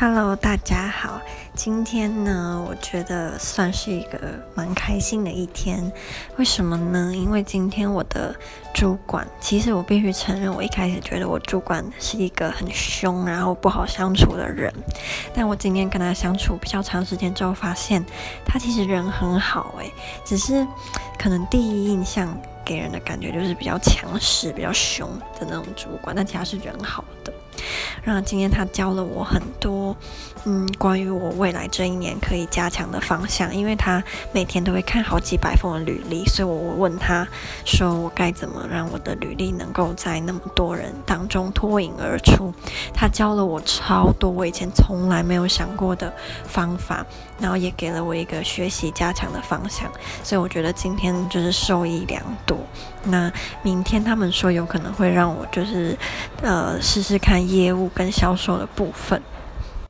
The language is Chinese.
Hello，大家好。今天呢，我觉得算是一个蛮开心的一天。为什么呢？因为今天我的主管，其实我必须承认，我一开始觉得我主管是一个很凶，然后不好相处的人。但我今天跟他相处比较长时间之后，发现他其实人很好诶，只是可能第一印象给人的感觉就是比较强势、比较凶的那种主管，但其实是人好的。然后今天他教了我很多，嗯，关于我未来这一年可以加强的方向。因为他每天都会看好几百封的履历，所以我问他说我该怎么让我的履历能够在那么多人当中脱颖而出。他教了我超多我以前从来没有想过的方法，然后也给了我一个学习加强的方向。所以我觉得今天就是受益良多。那明天他们说有可能会让我就是呃试试看业务跟销售的部分。